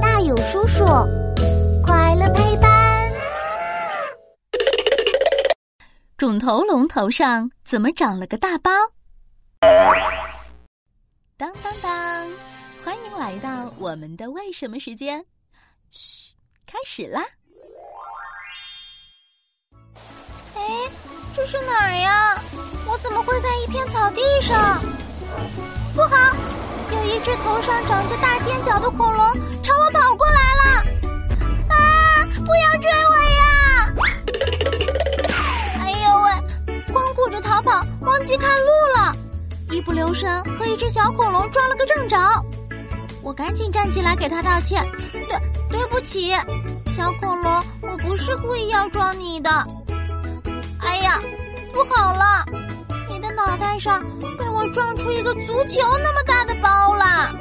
大有叔叔，快乐陪伴。肿头龙头上怎么长了个大包？当当当！欢迎来到我们的为什么时间。嘘，开始啦！哎，这是哪儿呀？我怎么会在一片草地上？不好！一只头上长着大尖角的恐龙朝我跑过来了！啊！不要追我呀！哎呦喂！光顾着逃跑，忘记看路了，一不留神和一只小恐龙撞了个正着。我赶紧站起来给他道歉，对，对不起，小恐龙，我不是故意要撞你的。哎呀，不好了，你的脑袋上撞出一个足球那么大的包啦！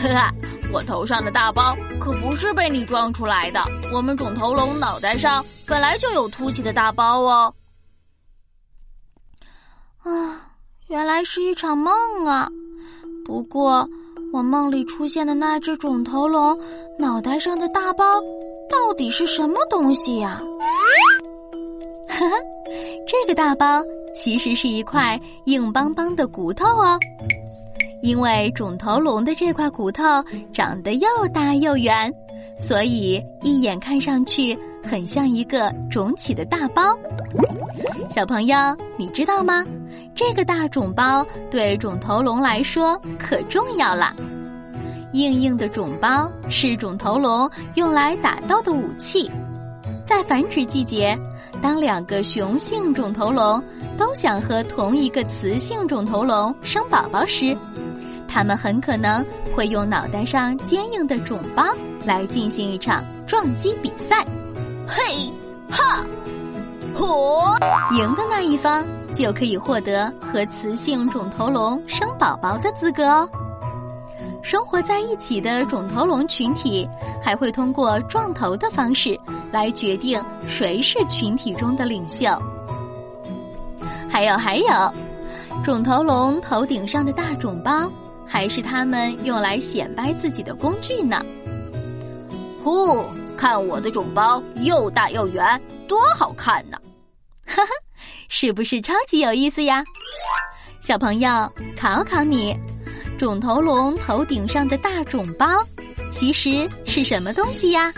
呵 呵，我头上的大包可不是被你撞出来的，我们肿头龙脑袋上本来就有凸起的大包哦。啊，原来是一场梦啊！不过，我梦里出现的那只肿头龙脑袋上的大包，到底是什么东西呀？呵呵，这个大包其实是一块硬邦邦的骨头哦。因为肿头龙的这块骨头长得又大又圆，所以一眼看上去很像一个肿起的大包。小朋友，你知道吗？这个大肿包对肿头龙来说可重要了。硬硬的肿包是肿头龙用来打斗的武器。在繁殖季节，当两个雄性肿头龙都想和同一个雌性肿头龙生宝宝时，它们很可能会用脑袋上坚硬的肿包来进行一场撞击比赛。嘿，哈！嚯！赢的那一方就可以获得和雌性肿头龙生宝宝的资格哦。生活在一起的肿头龙群体还会通过撞头的方式来决定谁是群体中的领袖。还有还有，肿头龙头顶上的大肿包还是他们用来显摆自己的工具呢。呼，看我的肿包又大又圆，多好看呢！哈哈，是不是超级有意思呀？小朋友，考考你，肿头龙头顶上的大肿包，其实是什么东西呀？